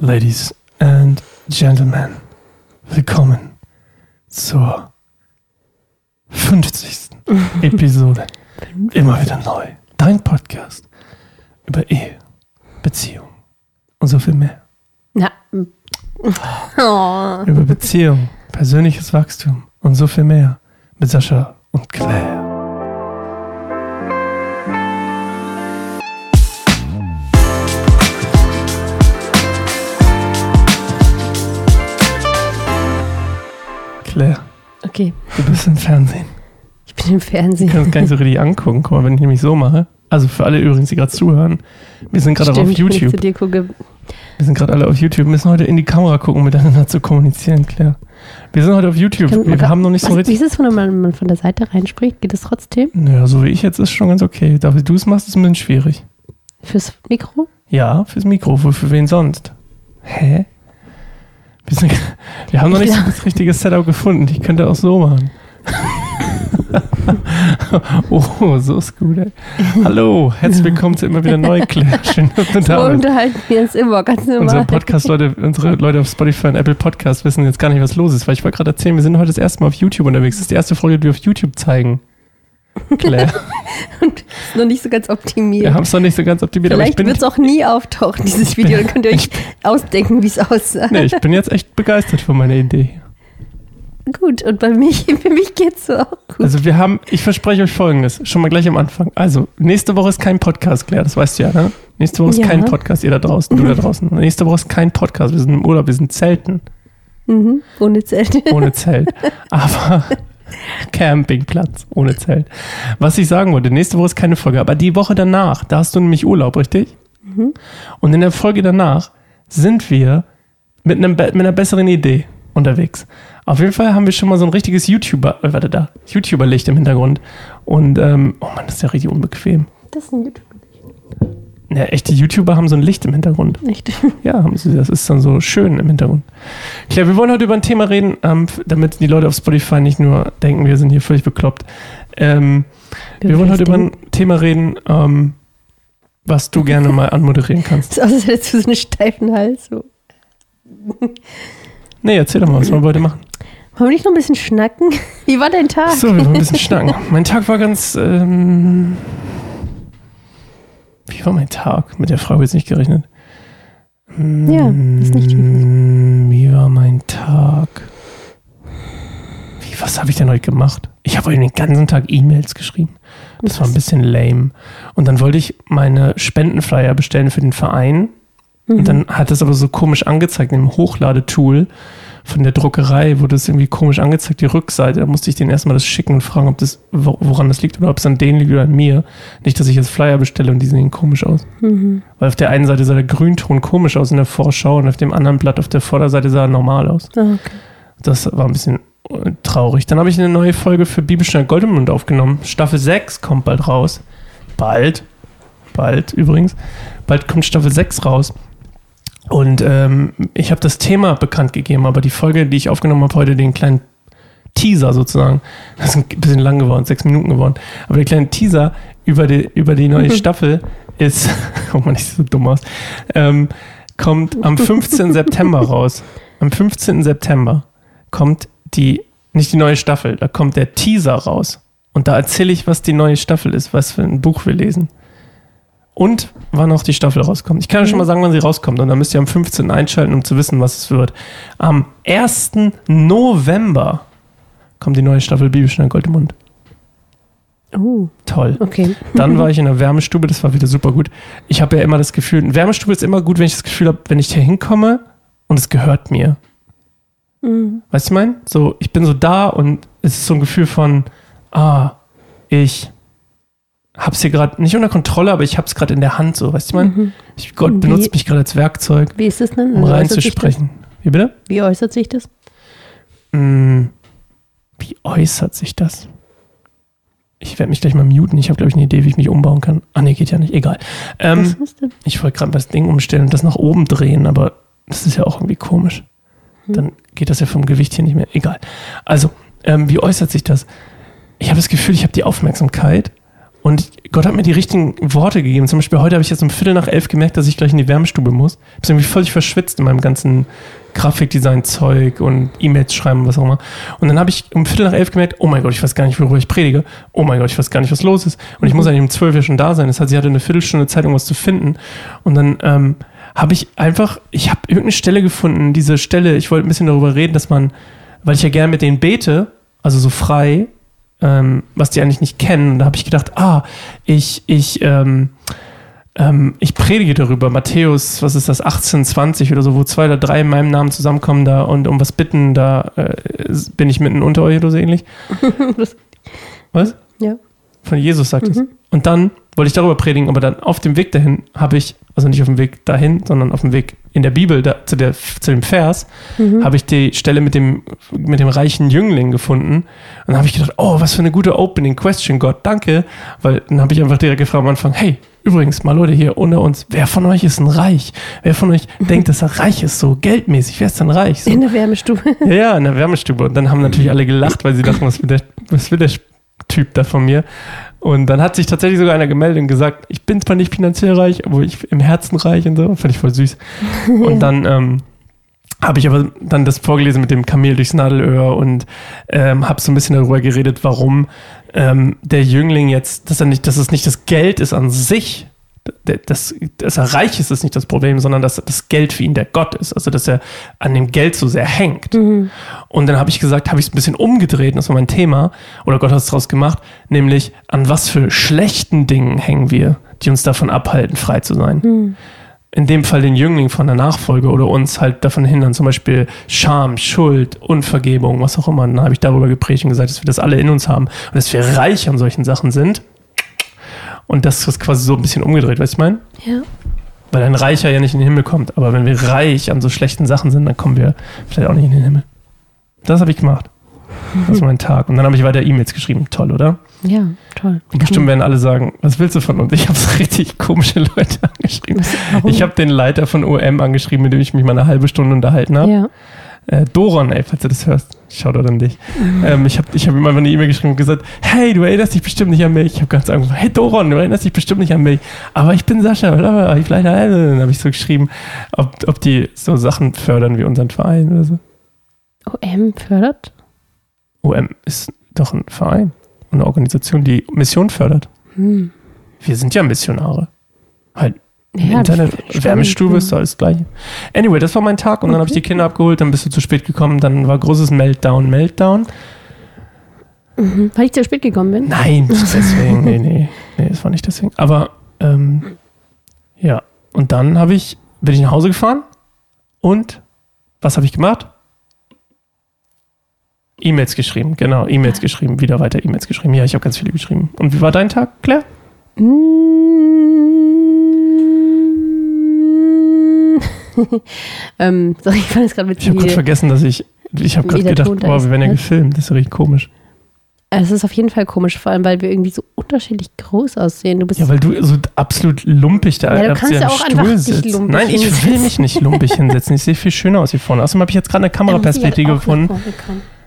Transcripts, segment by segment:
Ladies and Gentlemen, willkommen zur 50. Episode. Immer wieder neu. Dein Podcast über Ehe, Beziehung und so viel mehr. Na. Oh. Über Beziehung, persönliches Wachstum und so viel mehr mit Sascha und Claire. Claire, Okay, du bist im Fernsehen. ich bin im Ich Fernsehen. kann es gar nicht so richtig angucken. Guck mal, wenn ich nämlich so mache. Also für alle übrigens, die gerade zuhören. Wir sind gerade auf ich YouTube. Wir sind gerade alle auf YouTube. Wir müssen heute in die Kamera gucken, um miteinander zu kommunizieren, Claire. Wir sind heute auf YouTube. Kann- Wir haben noch nicht so Was, wie richtig. ist es, wenn man, man von der Seite reinspricht? Geht es trotzdem? Naja, so wie ich jetzt ist schon ganz okay. Da wie du es machst, ist ein bisschen schwierig. Fürs Mikro? Ja, fürs Mikro. Für, für wen sonst? Hä? Wir, wir haben noch nicht so das richtige Setup gefunden. Ich könnte auch so machen. oh, so ist gut, ey. Hallo, herzlich willkommen zu immer wieder neu, Claire. Schön, dass du So da bist. unterhalten wir uns immer, ganz normal. Unsere Podcast-Leute, unsere Leute auf Spotify und Apple Podcast wissen jetzt gar nicht, was los ist, weil ich wollte gerade erzählen, wir sind heute das erste Mal auf YouTube unterwegs. Das ist die erste Folge, die wir auf YouTube zeigen. Claire, Und ist noch nicht so ganz optimiert. wir haben es noch nicht so ganz optimiert, Vielleicht wird es auch nie auftauchen, dieses Video. Dann könnt ihr euch ausdenken, wie es aussah. nee, ich bin jetzt echt begeistert von meiner Idee. Gut, und bei mich, für mich geht's so auch gut. Also wir haben, ich verspreche euch Folgendes, schon mal gleich am Anfang. Also, nächste Woche ist kein Podcast, Claire, das weißt du ja, ne? Nächste Woche ist Ja. kein Podcast, ihr da draußen, du da draußen. Nächste Woche ist kein Podcast, wir sind im Urlaub, wir sind zelten, Mhm, ohne Zelt. ohne Zelt. Aber Campingplatz, ohne Zelt. Was ich sagen wollte, nächste Woche ist keine Folge, aber die Woche danach, da hast du nämlich Urlaub, richtig? Und in der Folge danach sind wir mit, einem, mit einer besseren Idee unterwegs. Auf jeden Fall haben wir schon mal so ein richtiges YouTuber, äh, warte da, YouTuber-Licht im Hintergrund. Und, ähm, oh Mann, das ist ja richtig unbequem. Das ist ein YouTube. Ja, echte YouTuber haben so ein Licht im Hintergrund. Nicht. Ja, haben sie, das ist dann so schön im Hintergrund. Claire, wir wollen heute über ein Thema reden, ähm, damit die Leute auf Spotify nicht nur denken, wir sind hier völlig bekloppt. Ähm, wir wollen heute über ein Thema reden, ähm, was du gerne mal anmoderieren kannst. Das ist aus, als hättest du so einen steifen Hals. So. Nee, erzähl doch mal, was wollen wir heute machen? Wollen wir nicht noch ein bisschen schnacken? Wie war dein Tag? So, wir wollen ein bisschen schnacken. Mein Tag war ganz. Ähm, wie war mein Tag? Mit der Frage jetzt nicht gerechnet. Ja, ist nicht tief. Mm, Wie war mein Tag? Wie, was habe ich denn heute gemacht? Ich habe heute den ganzen Tag E-Mails geschrieben. Das war ein bisschen lame. Und dann wollte ich meine Spendenflyer bestellen für den Verein. Mhm. Und dann hat das aber so komisch angezeigt im Hochladetool von der Druckerei wurde es irgendwie komisch angezeigt, die Rückseite. Da musste ich denen erstmal das schicken und fragen, ob das, wo- woran das liegt oder ob es an denen liegt oder an mir. Nicht, dass ich jetzt Flyer bestelle und die sehen komisch aus. Mhm. Weil auf der einen Seite sah der Grünton komisch aus in der Vorschau und auf dem anderen Blatt auf der Vorderseite sah er normal aus. Ah, okay. Das war ein bisschen äh, traurig. Dann habe ich eine neue Folge für Bibelstein Goldemund aufgenommen. Staffel 6 kommt bald raus. Bald. Bald übrigens. Bald kommt Staffel 6 raus. Und ähm, ich habe das Thema bekannt gegeben, aber die Folge, die ich aufgenommen habe, heute den kleinen Teaser sozusagen, das ist ein bisschen lang geworden, sechs Minuten geworden, aber der kleine Teaser über die, über die neue Staffel ist, guck mal, nicht so dumm aus, ähm, kommt am 15. September raus. Am 15. September kommt die, nicht die neue Staffel, da kommt der Teaser raus. Und da erzähle ich, was die neue Staffel ist, was für ein Buch wir lesen. Und wann auch die Staffel rauskommt. Ich kann ja schon mal sagen, wann sie rauskommt. Und dann müsst ihr am 15. einschalten, um zu wissen, was es wird. Am 1. November kommt die neue Staffel Bibelstein Goldemund. Oh, Toll. okay. Dann war ich in der Wärmestube, das war wieder super gut. Ich habe ja immer das Gefühl, eine Wärmestube ist immer gut, wenn ich das Gefühl habe, wenn ich hier hinkomme und es gehört mir. Mhm. Weißt du, ich mein? So, ich bin so da und es ist so ein Gefühl von, ah, ich hab's hier gerade nicht unter Kontrolle, aber ich hab's gerade in der Hand, so, weißt du, ich mein? Mhm. Ich, Gott Wie- benutzt mich gerade als Werkzeug, Wie ist es denn? um Also das? reinzusprechen. Wie bitte? Wie äußert sich das? Hm, wie äußert sich das? Ich werde mich gleich mal muten. Ich habe, glaube ich, eine Idee, wie ich mich umbauen kann. Ah, nee, geht ja nicht. Egal. Ähm, Was ist denn? Ich wollte gerade das Ding umstellen und das nach oben drehen, aber das ist ja auch irgendwie komisch. Hm. Dann geht das ja vom Gewicht hier nicht mehr. Egal. Also, ähm, wie äußert sich das? Ich habe das Gefühl, ich habe die Aufmerksamkeit Und Gott hat mir die richtigen Worte gegeben. Zum Beispiel heute habe ich jetzt um Viertel nach elf gemerkt, dass ich gleich in die Wärmestube muss. Ich bin irgendwie völlig verschwitzt in meinem ganzen Grafikdesign-Zeug und E-Mails schreiben, was auch immer. Und dann habe ich um Viertel nach elf gemerkt, oh mein Gott, ich weiß gar nicht, worüber ich predige. Oh mein Gott, ich weiß gar nicht, was los ist. Und ich muss eigentlich um zwölf ja schon da sein. Das heißt, sie hatte eine Viertelstunde Zeit, irgendwas zu finden. Und dann ähm, habe ich einfach, ich habe irgendeine Stelle gefunden, diese Stelle, ich wollte ein bisschen darüber reden, dass man, weil ich ja gerne mit denen bete, also so frei, ähm, was die eigentlich nicht kennen. Und da habe ich gedacht, ah, ich, ich, ähm, ähm, ich predige darüber, Matthäus, was ist das, 18, 20 oder so, wo zwei oder drei in meinem Namen zusammenkommen da und um was bitten, da äh, bin ich mitten unter euch oder so ähnlich. was? Ja. Von Jesus sagt es. Und dann wollte ich darüber predigen, aber dann auf dem Weg dahin habe ich, also nicht auf dem Weg dahin, sondern auf dem Weg in der Bibel da, zu, der, zu dem Vers, habe ich die Stelle mit dem, mit dem reichen Jüngling gefunden. Und dann habe ich gedacht, oh, was für eine gute Opening Question, Gott, danke. Weil dann habe ich einfach direkt gefragt am Anfang, hey, übrigens, mal Leute hier unter uns, wer von euch ist denn reich? Wer von euch denkt, dass er reich ist, so geldmäßig? Wer ist denn reich? So. In der Wärmestube. Ja, ja, in der Wärmestube. Und dann haben natürlich alle gelacht, weil sie dachten, was will der, was will der Typ da von mir? Und dann hat sich tatsächlich sogar einer gemeldet und gesagt, ich bin zwar nicht finanziell reich, aber ich im Herzen reich und so. Fand ich voll süß. Und dann ähm, habe ich aber dann das vorgelesen mit dem Kamel durchs Nadelöhr und ähm, habe so ein bisschen darüber geredet, warum ähm, der Jüngling jetzt, dass er nicht, dass es nicht das Geld ist an sich, das, dass er reich ist, ist nicht das Problem, sondern dass das Geld für ihn der Gott ist. Also dass er an dem Geld so sehr hängt. Und dann habe ich gesagt, habe ich es ein bisschen umgedreht, das war mein Thema, oder Gott hat es daraus gemacht, nämlich an was für schlechten Dingen hängen wir, die uns davon abhalten, frei zu sein. In dem Fall den Jüngling von der Nachfolge oder uns halt davon hindern, zum Beispiel Scham, Schuld, Unvergebung, was auch immer. Und dann habe ich darüber gepredigt und gesagt, dass wir das alle in uns haben und dass wir reich an solchen Sachen sind. Und das ist quasi so ein bisschen umgedreht, weißt du, ich meine? Ja. Weil ein Reicher ja nicht in den Himmel kommt. Aber wenn wir reich an so schlechten Sachen sind, dann kommen wir vielleicht auch nicht in den Himmel. Das habe ich gemacht. Das war mein Tag. Und dann habe ich weiter E-Mails geschrieben. Toll, oder? Ja, toll. Und bestimmt werden alle sagen, was willst du von uns? Ich habe so richtig komische Leute angeschrieben. Warum? Ich habe den Leiter von OM angeschrieben, mit dem ich mich mal eine halbe Stunde unterhalten habe. Ja. Äh, Doron, ey, falls du das hörst. Shoutout an dich. Ähm, ich habe ich hab ihm einfach eine E-Mail geschrieben und gesagt, hey, du erinnerst dich bestimmt nicht an mich. Ich habe ganz einfach, hey Doron, du erinnerst dich bestimmt nicht an mich. Aber ich bin Sascha, blablabla. ich vielleicht, dann habe ich so geschrieben, ob, ob die so Sachen fördern wie unseren Verein oder so. OM fördert? OM ist doch ein Verein und eine Organisation, die Mission fördert. Hm. Wir sind ja Missionare. Halt, Ja, Internet. Wärmestube ist alles gleich. Anyway, das war mein Tag und dann habe ich die Kinder abgeholt, dann bist du zu spät gekommen, dann war großes Meltdown, Meltdown. Mhm. Weil ich zu spät gekommen bin? Nein, deswegen, nee, nee, nee, das war nicht deswegen. Aber, ähm, ja, und dann habe ich, bin ich nach Hause gefahren und was habe ich gemacht? E-Mails geschrieben, genau, E-Mails geschrieben, wieder weiter E-Mails geschrieben. Ja, ich habe ganz viele geschrieben. Und wie war dein Tag, Claire? Mm. ähm, sorry, ich fand es gerade mit Ich habe gerade vergessen, dass ich, ich habe gerade gedacht, boah, wir werden ja ne? gefilmt, das ist ja richtig komisch. Es ist auf jeden Fall komisch, vor allem, weil wir irgendwie so unterschiedlich groß aussehen. Du bist Ja, weil du so absolut lumpig da Ja, du kannst ja auch einfach Stuhl dich sitzt. lumpig Nein, ich will mich nicht lumpig hinsetzen. Ich sehe viel schöner aus hier vorne. Außerdem habe ich jetzt gerade eine Kameraperspektive gefunden.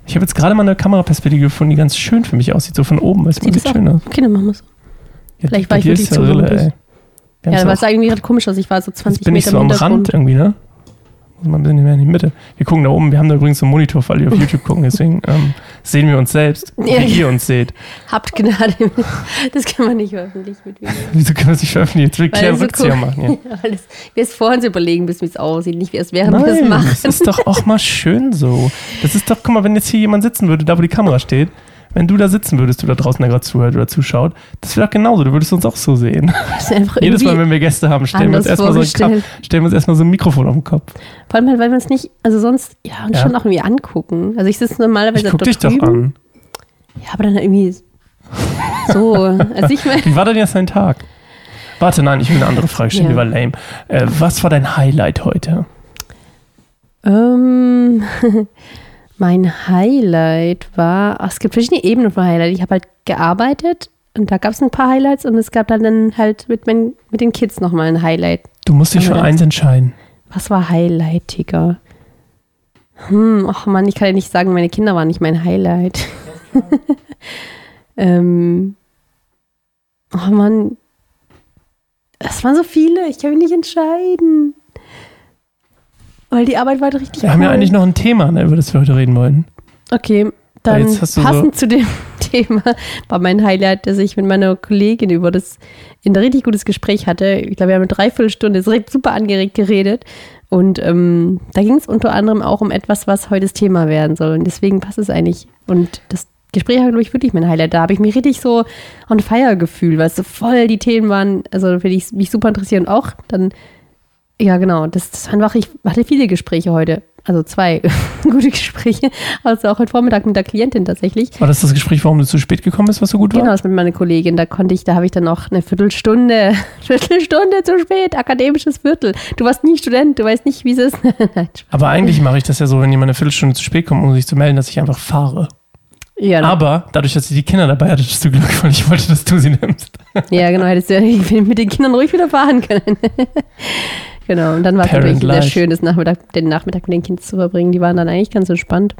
Ich habe jetzt gerade mal eine Kameraperspektive gefunden, die ganz schön für mich aussieht, so von oben. Du, Sieht sieht das schön aus. Okay, dann machen wir es. Ja, Vielleicht bei war ich dir wirklich zu lumpig. Wir Ja, aber es sah irgendwie gerade komisch aus. Ich war so 20 Jetzt bin ich Meter so im am. Rand irgendwie, ne? Muss mal ein bisschen mehr in die Mitte. Wir gucken da oben, wir haben da übrigens so einen Monitor, alle, die auf YouTube gucken, deswegen ähm, sehen wir uns selbst, wie Ja. ihr uns seht. Habt Gnade. Das kann man nicht öffentlich mit Video. Wieso können wir es nicht veröffentlichen? Jetzt will ich Weil Claire so Rückzieher cool- machen. Ja. Weil das, wir es vor uns überlegen, bis wie es aussieht, nicht wie es während wir es machen. das ist doch auch mal schön so. Das ist doch, guck mal, wenn jetzt hier jemand sitzen würde, da wo die Kamera steht, wenn du da sitzen würdest, du da draußen, der gerade zuhört oder zuschaut, das wäre doch genauso, du würdest uns auch so sehen. Jedes Mal, wenn wir Gäste haben, stellen wir uns erstmal so, ein Kap- vorgestellt. stellen wir uns erstmal so ein Mikrofon auf den Kopf. Vor allem, halt, weil wir uns nicht, also sonst, ja, uns Ja. schon auch irgendwie angucken. Also ich sitze normalerweise Ich guck dort dich doch drüben. an. Ja, aber dann irgendwie so. Also ich meine, Wie war denn jetzt dein Tag? Warte, nein, ich will eine andere Frage stellen, Ja. die war lame. Äh, was war dein Highlight heute? ähm, mein Highlight war, ach, es gibt verschiedene Ebenen von Highlight. Ich habe halt gearbeitet und da gab es ein paar Highlights und es gab dann, dann halt mit, mein, mit den Kids nochmal ein Highlight. Du musst dich für das- eins entscheiden. Was war highlightiger? Hm, ach Mann, ich kann ja nicht sagen, meine Kinder waren nicht mein Highlight. ähm, Oh Mann. Es waren so viele, ich kann mich nicht entscheiden. Weil die Arbeit war halt richtig Wir haben ja eigentlich noch ein Thema, ne, über das wir heute reden wollen. Okay, dann du passend zu dem Thema war mein Highlight, dass ich mit meiner Kollegin über das ein richtig gutes Gespräch hatte. Ich glaube, wir haben eine Dreiviertelstunde super angeregt geredet. Und ähm, da ging es unter anderem auch um etwas, was heute das Thema werden soll. Und deswegen passt es eigentlich. Und das Gespräch war, glaube ich, wirklich mein Highlight. Da habe ich mich richtig so on fire gefühlt, weil es so voll die Themen waren, also für die ich mich super interessiert. Und auch dann, ja genau, das, das waren wirklich, ich hatte viele Gespräche heute also zwei gute Gespräche, also auch heute Vormittag mit der Klientin tatsächlich. War das das Gespräch, warum du zu spät gekommen bist, was so gut war? Genau, das mit meiner Kollegin. Da konnte ich, da habe ich dann noch eine Viertelstunde, Viertelstunde zu spät, akademisches Viertel. Du warst nie Student, du weißt nicht, wie es ist. Aber eigentlich mache ich das ja so, wenn jemand eine Viertelstunde zu spät kommt, um sich zu melden, dass ich einfach fahre. Ja, Aber dadurch, dass ich die Kinder dabei hatte, hattest du Glück, weil ich wollte, dass du sie nimmst. ja, genau, hättest du ja mit den Kindern ruhig wieder fahren können. Genau, und dann war es wirklich sehr schön, das Nachmittag, den Nachmittag mit den Kindern zu verbringen. Die waren dann eigentlich ganz entspannt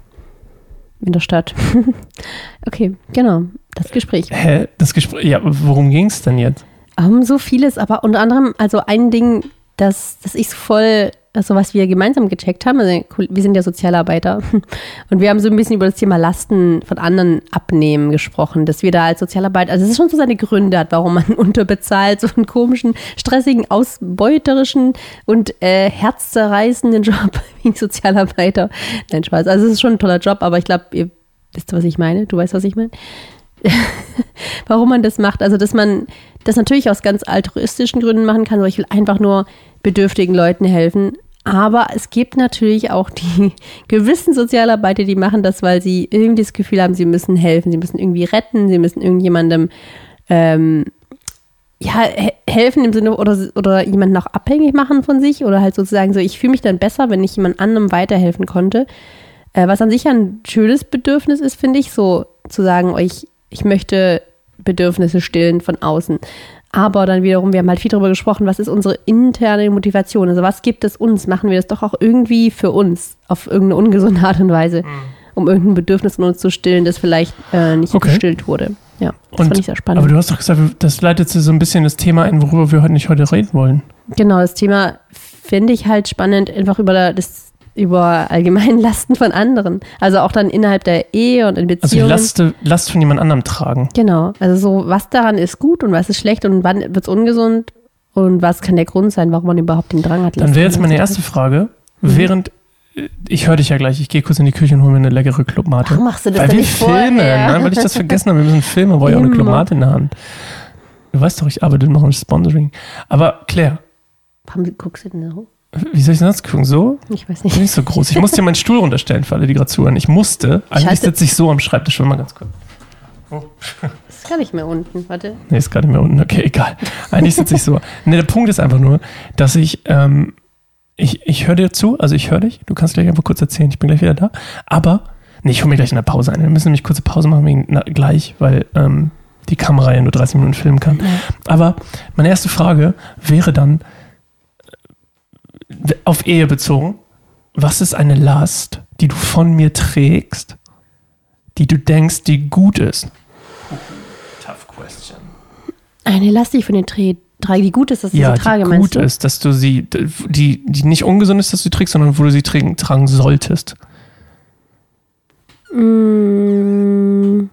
in der Stadt. okay, genau, das Gespräch. Hä, das Gespräch, ja, worum ging es denn jetzt? Um, so vieles, aber unter anderem, also ein Ding, das, das ich voll also was wir gemeinsam gecheckt haben, also wir sind ja Sozialarbeiter und wir haben so ein bisschen über das Thema Lasten von anderen abnehmen gesprochen, dass wir da als Sozialarbeiter, also es ist schon so seine Gründe hat, warum man unterbezahlt, so einen komischen, stressigen, ausbeuterischen und äh, herzzerreißenden Job wie Sozialarbeiter. Nein, Spaß. Also es ist schon ein toller Job, aber ich glaube, ihr wisst, was ich meine. Du weißt, was ich meine. warum man das macht. Also, dass man das natürlich aus ganz altruistischen Gründen machen kann, weil ich will einfach nur bedürftigen Leuten helfen. Aber es gibt natürlich auch die gewissen Sozialarbeiter, die machen das, weil sie irgendwie das Gefühl haben, sie müssen helfen, sie müssen irgendwie retten, sie müssen irgendjemandem ähm, ja, helfen im Sinne oder, oder jemanden auch abhängig machen von sich oder halt sozusagen so, ich fühle mich dann besser, wenn ich jemand anderem weiterhelfen konnte. Äh, was an sich ein schönes Bedürfnis ist, finde ich, so zu sagen, ich, ich möchte Bedürfnisse stillen von außen. Aber dann wiederum, wir haben halt viel darüber gesprochen, was ist unsere interne Motivation? Also was gibt es uns? Machen wir das doch auch irgendwie für uns auf irgendeine ungesunde Art und Weise, mhm. um irgendein Bedürfnis in uns zu stillen, das vielleicht äh, nicht okay. gestillt wurde. Ja, das und, fand ich sehr spannend. Aber du hast doch gesagt, das leitet so ein bisschen das Thema ein, worüber wir heute nicht heute reden wollen. Genau, das Thema finde ich halt spannend, einfach über das über allgemeinen Lasten von anderen. Also auch dann innerhalb der Ehe und in Beziehungen. Also Last, Last von jemand anderem tragen. Genau. Also so, was daran ist gut und was ist schlecht und wann wird es ungesund und was kann der Grund sein, warum man überhaupt den Drang hat. Dann wäre jetzt meine erste Frage, mhm. während ich höre dich ja gleich, ich gehe kurz in die Küche und hole mir eine leckere Clubmate. Warum machst du das Weil wir nicht filmen, ne? weil ich das vergessen habe. Wir müssen filmen, aber ich auch eine Clubmate in der Hand. Du weißt doch, ich arbeite noch im Sponsoring. Aber Claire. Warum guckst du denn so? Wie soll ich das gucken? So? Ich weiß nicht. Nicht so groß. Ich musste dir meinen Stuhl runterstellen für alle, die gerade zuhören. Ich musste. Eigentlich sitze ich so am Schreibtisch. Schon mal ganz kurz. Oh. Ist gar nicht mehr unten. Warte. Nee, ist gar nicht mehr unten. Okay, egal. Eigentlich sitze ich so. Nee, der Punkt ist einfach nur, dass ich, ähm, ich, ich höre dir zu. Also ich höre dich. Du kannst gleich einfach kurz erzählen. Ich bin gleich wieder da. Aber, nee, ich hole mir gleich in der Pause ein. Wir müssen nämlich kurze Pause machen wegen, na, gleich, weil ähm, die Kamera ja nur 30 Minuten filmen kann. Aber meine erste Frage wäre dann, auf Ehe bezogen, was ist eine Last, die du von mir trägst, die du denkst, die gut ist? Tough question. Eine Last, die ich von dir trage, die gut ist, dass ich ja, sie trage, die gut ist, dass du sie, die, die nicht ungesund ist, dass du sie trägst, sondern wo du sie tragen, tragen solltest. Mm.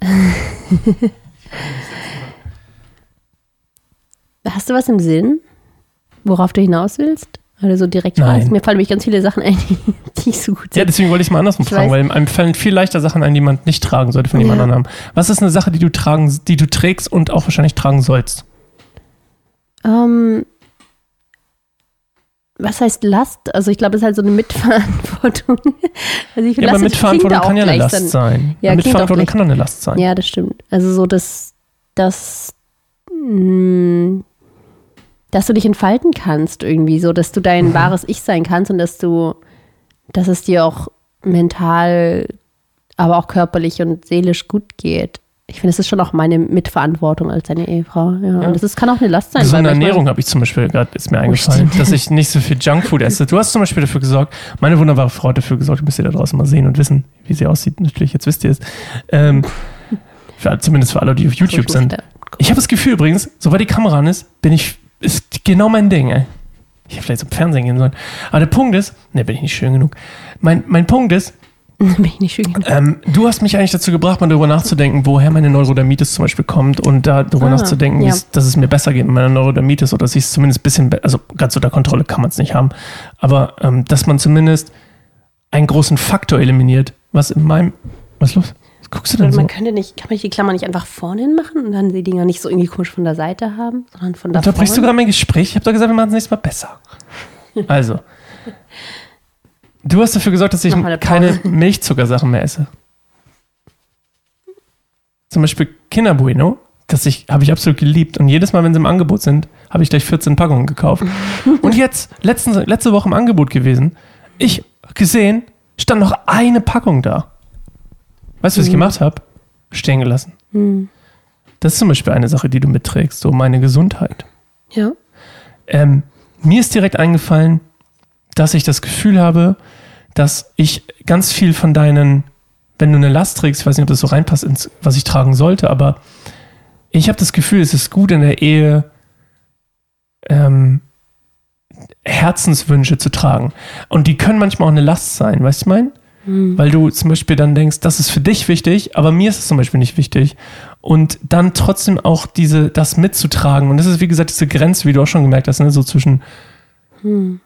Hast du was im Sinn? worauf du hinaus willst? Weil so direkt Nein. weißt. Mir fallen nämlich ganz viele Sachen ein, die ich so gut sind. Ja, deswegen wollte ich mal andersrum ich fragen, weiß. weil einem fallen viel leichter Sachen ein, die man nicht tragen sollte von jemand ja. anderem. Was ist eine Sache, die du tragen, die du trägst und auch wahrscheinlich tragen sollst? Ähm, was heißt Last? Also ich glaube, es ist halt so eine Mitverantwortung. Also ich ja, aber Mitverantwortung kann ja eine Last dann, sein. Ja, Mitverantwortung kann doch eine Last sein. Ja, das stimmt. Also so, dass, dass mh, hm, dass du dich entfalten kannst irgendwie, so dass du dein mhm. wahres Ich sein kannst und dass du, dass es dir auch mental, aber auch körperlich und seelisch gut geht. Ich finde, es ist schon auch meine Mitverantwortung als deine Ehefrau. Ja. ja. Und das kann auch eine Last sein. So eine Ernährung habe ich zum Beispiel gerade, ist mir oh, eingefallen, oh, dass ich nicht so viel Junkfood esse. Du hast zum Beispiel dafür gesorgt, meine wunderbare Frau hat dafür gesorgt, müsst ihr da draußen mal sehen und wissen, wie sie aussieht. Natürlich, jetzt wisst ihr es. Ähm, Für, zumindest für alle, die auf YouTube So, sind. Ich habe das Gefühl übrigens, sobald die Kamera an ist, bin ich, ist genau mein Ding, ey. Ich hätte vielleicht zum Fernsehen gehen sollen. Aber der Punkt ist, ne, bin ich nicht schön genug. Mein, mein Punkt ist, Bin ich nicht schön genug. ähm, du hast mich eigentlich dazu gebracht, mal darüber nachzudenken, woher meine Neurodermitis zum Beispiel kommt und da darüber Ah, nachzudenken, ja. dass es mir besser geht mit meiner Neurodermitis oder dass ich es zumindest ein bisschen, also ganz unter Kontrolle kann man es nicht haben, aber ähm, dass man zumindest einen großen Faktor eliminiert, was in meinem, was ist los? Guckst du denn so? man könnte nicht, kann man die Klammer nicht einfach vorne hin machen und dann die Dinger nicht so irgendwie komisch von der Seite haben, sondern von da Unterbrichst du vorne? gerade mein Gespräch? Ich habe doch gesagt, wir machen es nächstes Mal besser. Also, du hast dafür gesorgt, dass ich keine. Milchzuckersachen mehr esse. Zum Beispiel Kinder Bueno, das ich, habe ich absolut geliebt. Und jedes Mal, wenn sie im Angebot sind, habe ich gleich 14 Packungen gekauft. Und jetzt, letzten, letzte Woche im Angebot gewesen, ich gesehen, stand noch eine Packung da. Weißt du, was ich gemacht habe? Stehen gelassen. Hm. Das ist zum Beispiel eine Sache, die du mitträgst, so meine Gesundheit. Ja. Ähm, mir ist direkt eingefallen, dass ich das Gefühl habe, dass ich ganz viel von deinen, wenn du eine Last trägst, ich weiß nicht, ob das so reinpasst ins, was ich tragen sollte, aber ich habe das Gefühl, es ist gut in der Ehe, ähm, Herzenswünsche zu tragen. Und die können manchmal auch eine Last sein, weißt du, ich mein? Weil du zum Beispiel dann denkst, das ist für dich wichtig, aber mir ist es zum Beispiel nicht wichtig. Und dann trotzdem auch diese, das mitzutragen. Und das ist, wie gesagt, diese Grenze, wie du auch schon gemerkt hast, ne? so zwischen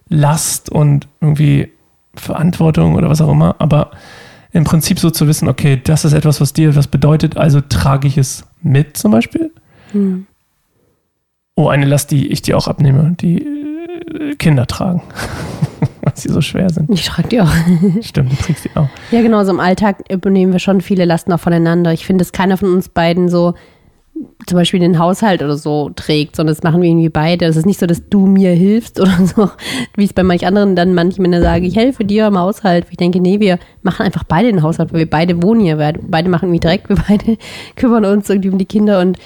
Last und irgendwie Verantwortung oder was auch immer. Aber im Prinzip so zu wissen, okay, das ist etwas, was dir etwas bedeutet, also trage ich es mit zum Beispiel. Hm. Oh, eine Last, die ich dir auch abnehme, die äh, Kinder tragen. Weil sie so schwer sind. Ich trage die auch. Stimmt, du trägst die auch. Ja, genau, so im Alltag übernehmen wir schon viele Lasten auch voneinander. Ich finde, dass keiner von uns beiden so zum Beispiel den Haushalt oder so trägt, sondern das machen wir irgendwie beide. Es ist nicht so, dass du mir hilfst oder so, wie es bei manch anderen dann manchmal sage, ich helfe dir im Haushalt. Ich denke, nee, wir machen einfach beide den Haushalt, weil wir beide wohnen hier. Wir beide machen irgendwie direkt, wir beide kümmern uns irgendwie um die Kinder und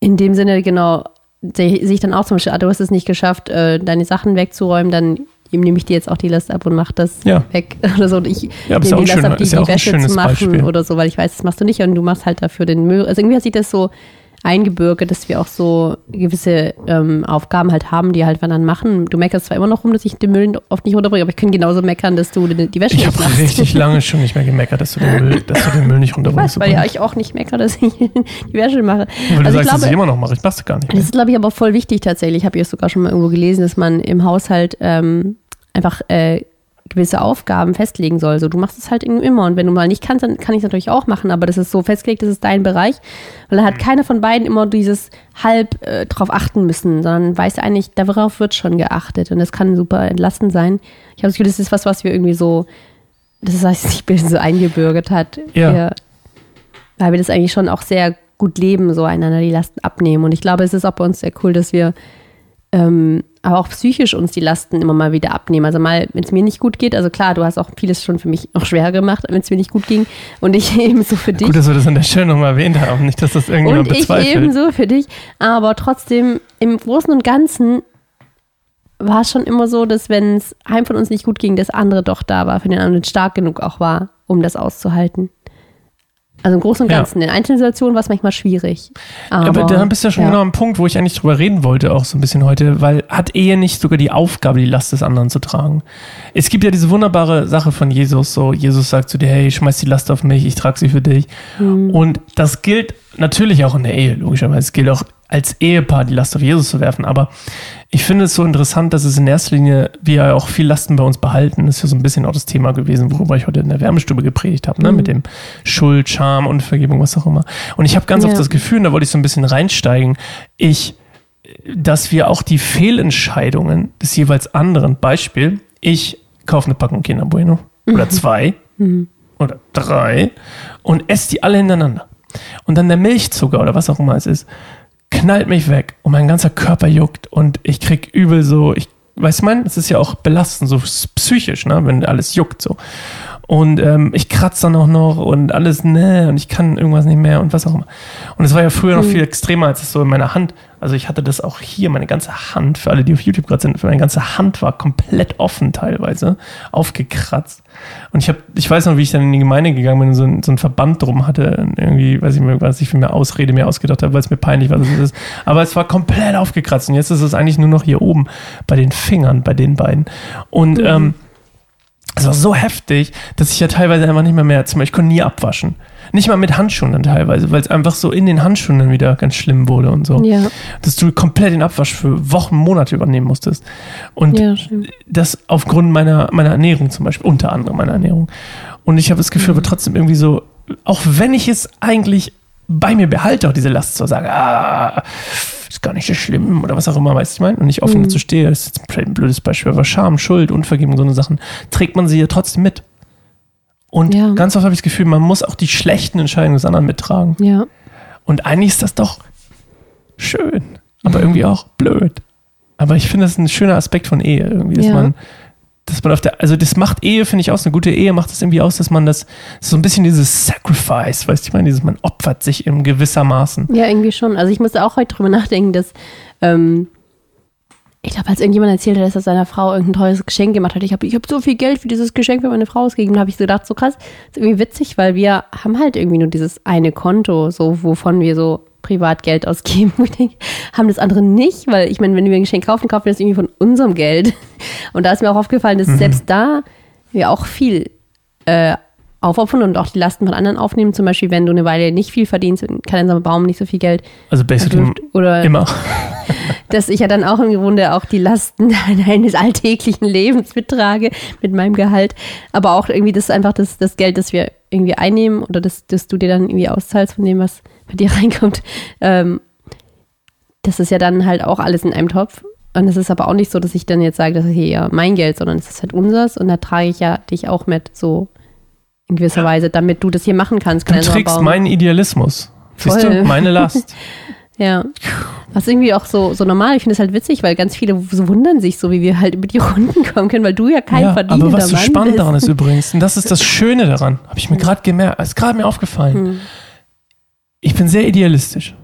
in dem Sinne, genau, sehe sehe ich dann auch zum Beispiel, ah, du hast es nicht geschafft, äh, deine Sachen wegzuräumen, dann ihm nehme ich dir jetzt auch die Last ab und mach das Ja. weg oder so. Und ich Ja, nehme die Last schön- ab, die, ja die Wäsche zu machen Beispiel. oder so, weil ich weiß, das machst du nicht und du machst halt dafür den Müll. Also irgendwie hat sich das so eingebürgert, dass wir auch so gewisse ähm, Aufgaben halt haben, die halt wir dann machen. Du meckerst zwar immer noch rum, dass ich den Müll oft nicht runterbringe, aber ich kann genauso meckern, dass du die, die Wäsche Ich nicht habe machst. richtig lange schon nicht mehr gemeckert, dass du den Müll, dass du den Müll nicht runterbringst. weil ja ich auch nicht meckere, dass ich die Wäsche mache. Weil du also sagst, ich dass glaube, ich immer noch mache. Ich mach's gar nicht das mehr. ist, glaube ich, aber voll wichtig tatsächlich. Ich habe ja sogar schon mal irgendwo gelesen, dass man im Haushalt ähm, einfach äh, gewisse Aufgaben festlegen soll. So, du machst es halt immer und wenn du mal nicht kannst, dann kann ich es natürlich auch machen, aber das ist so festgelegt, das ist dein Bereich. Weil da hat keiner von beiden immer dieses halb äh, drauf achten müssen, sondern weiß eigentlich, darauf wird schon geachtet und das kann super entlastend sein. Ich habe das Gefühl, das ist was, was wir irgendwie so, das heißt, sich so eingebürgert hat. Ja. Wir, weil wir das eigentlich schon auch sehr gut leben, so einander die Lasten abnehmen. Und ich glaube, es ist auch bei uns sehr cool, dass wir ähm, aber auch psychisch uns die Lasten immer mal wieder abnehmen. Also mal, wenn es mir nicht gut geht, also klar, du hast auch vieles schon für mich noch schwer gemacht, wenn es mir nicht gut ging. Und ich ebenso für dich. Gut, dass wir das an der Stelle nochmal erwähnt haben. Nicht, dass das irgendjemand Und ich bezweifelt. ebenso für dich. Aber trotzdem, im Großen und Ganzen war es schon immer so, dass wenn es einem von uns nicht gut ging, das andere doch da war, für den anderen stark genug auch war, um das auszuhalten. Also im Großen und Ja. Ganzen. In einzelnen Situationen war es manchmal schwierig. Aber, Aber da bist du ja schon genau am Punkt, wo ich eigentlich drüber reden wollte, auch so ein bisschen heute, weil hat Ehe nicht sogar die Aufgabe, die Last des anderen zu tragen? Es gibt ja diese wunderbare Sache von Jesus, so Jesus sagt zu dir, hey, schmeiß die Last auf mich, ich trage sie für dich. Mhm. Und das gilt natürlich auch in der Ehe, logischerweise. Es gilt auch als Ehepaar, die Last auf Jesus zu werfen. Aber ich finde es so interessant, dass es in erster Linie, wir ja auch viel Lasten bei uns behalten. Das ist ja so ein bisschen auch das Thema gewesen, worüber ich heute in der Wärmestube gepredigt habe, ne? mit dem Schuld, Scham, Unvergebung, was auch immer. Und ich habe ganz Ja. oft das Gefühl, und da wollte ich so ein bisschen reinsteigen, ich, dass wir auch die Fehlentscheidungen des jeweils anderen, Beispiel, ich kaufe eine Packung Kinder Bueno oder zwei oder drei und esse die alle hintereinander. Und dann der Milchzucker oder was auch immer es ist, knallt mich weg und mein ganzer Körper juckt und ich krieg übel so, ich weiß man, es ist ja auch belastend, so psychisch, ne, wenn alles juckt so. Und ähm, ich kratze dann auch noch und alles, ne, und ich kann irgendwas nicht mehr und was auch immer. Und es war ja früher noch viel extremer, als es so in meiner Hand Also ich hatte das auch hier, meine ganze Hand, für alle, die auf YouTube gerade sind, meine ganze Hand war komplett offen teilweise, aufgekratzt. Und ich habe, ich weiß noch, wie ich dann in die Gemeinde gegangen bin und so, ein, so einen Verband drum hatte, irgendwie, weiß ich mir, was ich für eine Ausrede mir ausgedacht habe, weil es mir peinlich war, dass es ist. Aber es war komplett aufgekratzt und jetzt ist es eigentlich nur noch hier oben bei den Fingern, bei den beiden. Und mhm. ähm, es war so heftig, dass ich ja teilweise einfach nicht mehr mehr, zum Beispiel, ich konnte nie abwaschen. Nicht mal mit Handschuhen dann teilweise, weil es einfach so in den Handschuhen dann wieder ganz schlimm wurde und so. Ja. Dass du komplett den Abwasch für Wochen, Monate übernehmen musstest. Und ja, das aufgrund meiner, meiner Ernährung zum Beispiel, unter anderem meiner Ernährung. Und ich habe das Gefühl, mhm. aber trotzdem irgendwie so, auch wenn ich es eigentlich bei mir behalte, auch diese Last zu sagen, ah, ist gar nicht so schlimm oder was auch immer, weißt du, ich meine? Und nicht offen mhm. dazu stehe, das ist jetzt ein blödes Beispiel, aber Scham, Schuld, Unvergebung, so eine Sachen, trägt man sie ja trotzdem mit. Und ja. ganz oft habe ich das Gefühl, man muss auch die schlechten Entscheidungen des anderen mittragen. Ja. Und eigentlich ist das doch schön, aber mhm. irgendwie auch blöd. Aber ich finde, das ist ein schöner Aspekt von Ehe, irgendwie, dass ja. man, dass man auf der, also das macht Ehe, finde ich aus, eine gute Ehe macht es irgendwie aus, dass man das, so ein bisschen dieses Sacrifice, weißt du, ich meine, dieses, man opfert sich in gewissermaßen. Ja, irgendwie schon. Also ich musste auch heute drüber nachdenken, dass, ähm, ich glaube, als irgendjemand erzählt hat, dass er seiner Frau irgendein teures Geschenk gemacht hat, ich habe ich hab so viel Geld für dieses Geschenk für meine Frau ausgegeben, da habe ich so gedacht, so krass, ist irgendwie witzig, weil wir haben halt irgendwie nur dieses eine Konto, so wovon wir so privat Geld ausgeben. Und ich denke, haben das andere nicht, weil ich meine, wenn wir ein Geschenk kaufen, kaufen wir das irgendwie von unserem Geld. Und da ist mir auch aufgefallen, dass mhm. selbst da wir auch viel äh, aufopfern und auch die Lasten von anderen aufnehmen. Zum Beispiel, wenn du eine Weile nicht viel verdienst, kein einsamer Baum, nicht so viel Geld. Also basically oder immer. dass ich ja dann auch im Grunde auch die Lasten eines alltäglichen Lebens mittrage mit meinem Gehalt. Aber auch irgendwie das einfach das, das Geld, das wir irgendwie einnehmen oder das, das du dir dann irgendwie auszahlst von dem, was bei dir reinkommt. Ähm, das ist ja dann halt auch alles in einem Topf. Und es ist aber auch nicht so, dass ich dann jetzt sage, das ist hier ja mein Geld, sondern es ist halt unseres und da trage ich ja dich auch mit, so in gewisser Weise, damit du das hier machen kannst. Du trägst Baum. meinen Idealismus. Voll. Siehst du, meine Last. ja. Was irgendwie auch so, so normal, ich finde es halt witzig, weil ganz viele so wundern sich so, wie wir halt über die Runden kommen können, weil du ja kein ja, verdienender Aber was so spannend bist. daran ist übrigens, und das ist das Schöne daran, habe ich mir gerade gemerkt, ist gerade mir aufgefallen. Hm. Ich bin sehr idealistisch.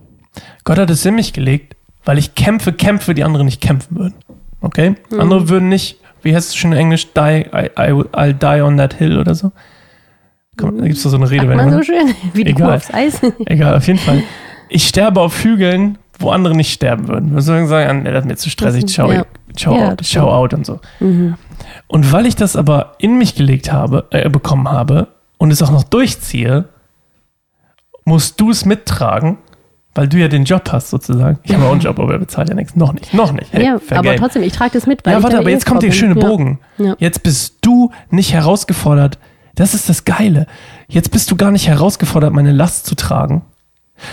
Gott hat es in mich gelegt, weil ich kämpfe, kämpfe, die anderen nicht kämpfen würden. Okay? Hm. Andere würden nicht, wie heißt es schon in Englisch, die, I, I, I'll die on that hill oder so. Da gibt es doch so eine Redewendung. so schön, wie die Egal. aufs Eis. Egal, auf jeden Fall. Ich sterbe auf Hügeln, wo andere nicht sterben würden. Wir sollen sagen, das ist mir zu stressig, ciao, ja. ciao, ja, out, ciao out und so. Mhm. Und weil ich das aber in mich gelegt habe, äh, bekommen habe und es auch noch durchziehe, musst du es mittragen, weil du ja den Job hast sozusagen. Ich habe auch einen Job, aber er bezahlt ja nichts. Noch nicht, noch nicht. Hey, ja, aber trotzdem, ich trage das mit. Weil ja, warte, aber jetzt kommt der schöne Bogen. Ja. Jetzt bist du nicht herausgefordert, das ist das Geile. Jetzt bist du gar nicht herausgefordert, meine Last zu tragen,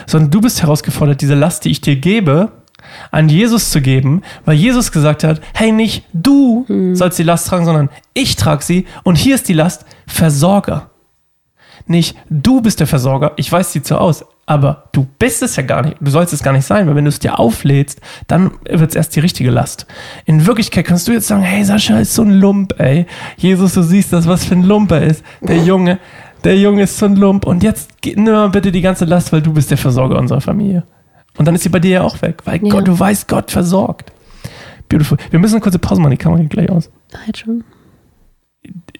sondern du bist herausgefordert, diese Last, die ich dir gebe, an Jesus zu geben, weil Jesus gesagt hat, hey, nicht du hm. sollst die Last tragen, sondern ich trage sie und hier ist die Last, Versorger. Nicht du bist der Versorger, ich weiß, sieht so aus, aber du bist es ja gar nicht, du sollst es gar nicht sein, weil wenn du es dir auflädst, dann wird es erst die richtige Last. In Wirklichkeit kannst du jetzt sagen, hey, Sascha ist so ein Lump, ey. Jesus, du siehst das, was für ein Lump er ist. Der Junge, der Junge ist so ein Lump und jetzt nimm mal bitte die ganze Last, weil du bist der Versorger unserer Familie. Und dann ist sie bei dir ja auch weg, weil ja. Gott, du weißt, Gott versorgt. Beautiful. Wir müssen eine kurze Pause machen, die Kamera geht gleich aus. Halt schon.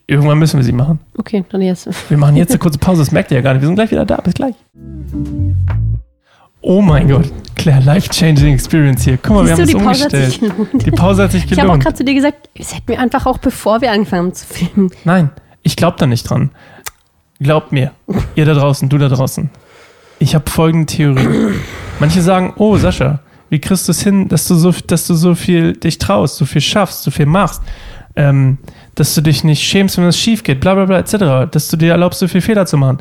Irgendwann müssen wir sie machen. Okay, dann jetzt. Wir machen jetzt eine kurze Pause, das merkt ihr ja gar nicht. Wir sind gleich wieder da. Bis gleich. Oh mein Gott, Claire, life-changing Experience hier. Guck mal, Siehst wir haben es umgestellt. Die Pause hat sich gelohnt. Ich habe auch gerade zu dir gesagt, es hätten wir einfach auch bevor wir angefangen haben zu filmen. Nein, ich glaube da nicht dran. Glaubt mir, ihr da draußen, du da draußen. Ich habe folgende Theorie. Manche sagen, oh Sascha, wie kriegst du es hin, dass du so, dass du so viel dich traust, so viel schaffst, so viel machst? ähm, dass du dich nicht schämst, wenn es schief geht, bla bla bla, etc., dass du dir erlaubst, so viel Fehler zu machen.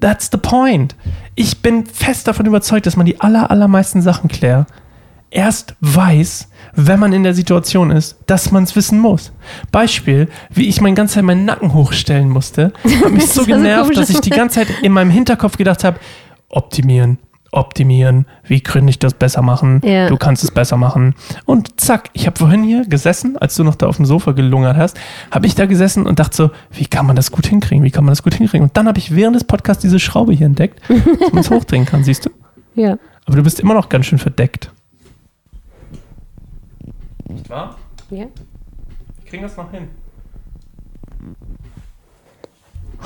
That's the point. Ich bin fest davon überzeugt, dass man die aller, allermeisten Sachen, Claire, erst weiß, wenn man in der Situation ist, dass man es wissen muss. Beispiel, wie ich mein ganze Zeit meinen Nacken hochstellen musste, hat mich so genervt, dass ich die ganze Zeit in meinem Hinterkopf gedacht habe, optimieren, optimieren, wie könnte ich das besser machen, ja. du kannst es besser machen. Und zack, ich habe vorhin hier gesessen, als du noch da auf dem Sofa gelungert hast, habe ich da gesessen und dachte so, wie kann man das gut hinkriegen, wie kann man das gut hinkriegen? Und dann habe ich während des Podcasts diese Schraube hier entdeckt, dass man es hochdrehen kann, siehst du? Ja. Aber du bist immer noch ganz schön verdeckt. Nicht wahr? Ja. Wir kriegen das noch hin.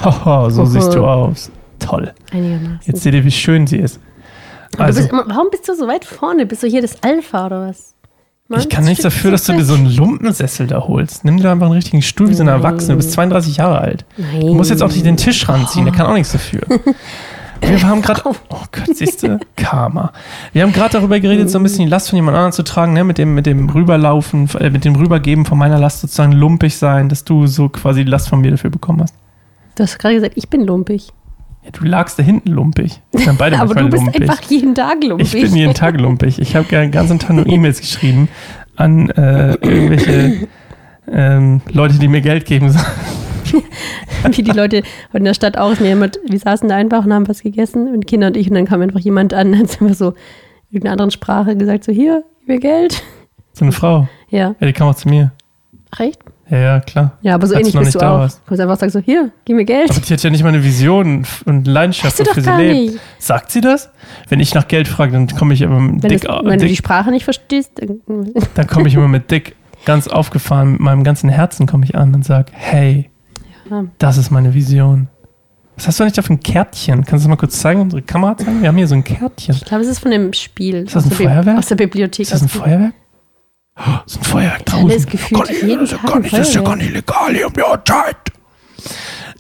Haha, so siehst du aus. Toll. Einigermaßen. Jetzt seht ihr, wie schön sie ist. Also, bist, immer- warum bist du so weit vorne? Bist du hier das Alpha oder was? Mann, ich kann nichts dafür, dass du dir so einen Lumpensessel da holst. Nimm dir einfach einen richtigen Stuhl wie so eine Erwachsene. Du bist 32 Jahre alt. Nein. Du musst jetzt auch nicht den Tisch ranziehen, der kann auch nichts dafür. Wir haben gerade, oh Gott, siehst du, Karma. Wir haben gerade darüber geredet, so ein bisschen die Last von jemand anderem zu tragen, ne? mit dem, mit dem Rüberlaufen, äh, mit dem Rübergeben von meiner Last sozusagen lumpig sein, dass du so quasi die Last von mir dafür bekommen hast. Du hast gerade gesagt, ich bin lumpig. Ja, du lagst da hinten lumpig. Wir sind beide Aber du bist lumpig. einfach jeden Tag lumpig. Ich bin jeden Tag lumpig. Ich habe den ganzen Tag nur E-Mails geschrieben an äh, irgendwelche ähm, Leute, die mir Geld geben sollen. Wie die Leute in der Stadt auch. Mir jemand, wir saßen da einfach und haben was gegessen, mit Kinder und ich, und dann kam einfach jemand an, hat einfach so in irgendeiner anderen Sprache gesagt: So, hier, gib mir Geld. So eine Frau. Ja, Ja, die kam auch zu mir. Ach, echt? Ja, ja, klar. Ja, aber so Als ähnlich bist du nicht da auch. warst. Du kannst einfach sagen: So, hier, gib mir Geld. Aber die hat ja nicht mal eine Vision und Leidenschaft, Weißt du wofür sie lebt. nicht. Sagt sie das? Wenn ich nach Geld frage, dann komme ich immer mit Wenn, dick, es, wenn du die dick Sprache nicht verstehst, dann, dann komme ich immer mit dick ganz aufgefahren, mit meinem ganzen Herzen komme ich an und sage, hey, Ja. das ist meine Vision. Was hast du da für ein Kärtchen? Kannst du das mal kurz zeigen, unsere Kamera zeigen? Wir haben hier so ein Kärtchen. ich glaube, es ist von dem Spiel. Ist das aus ein Feuerwerk? Aus der Bibliothek. Ist das ein Feuerwerk? Oh, das ist ein Feuerwerk draußen. gefühlt Gar nicht- jeden das ist ja Tag nicht, das ist ja gar nicht legal hier um die Uhrzeit.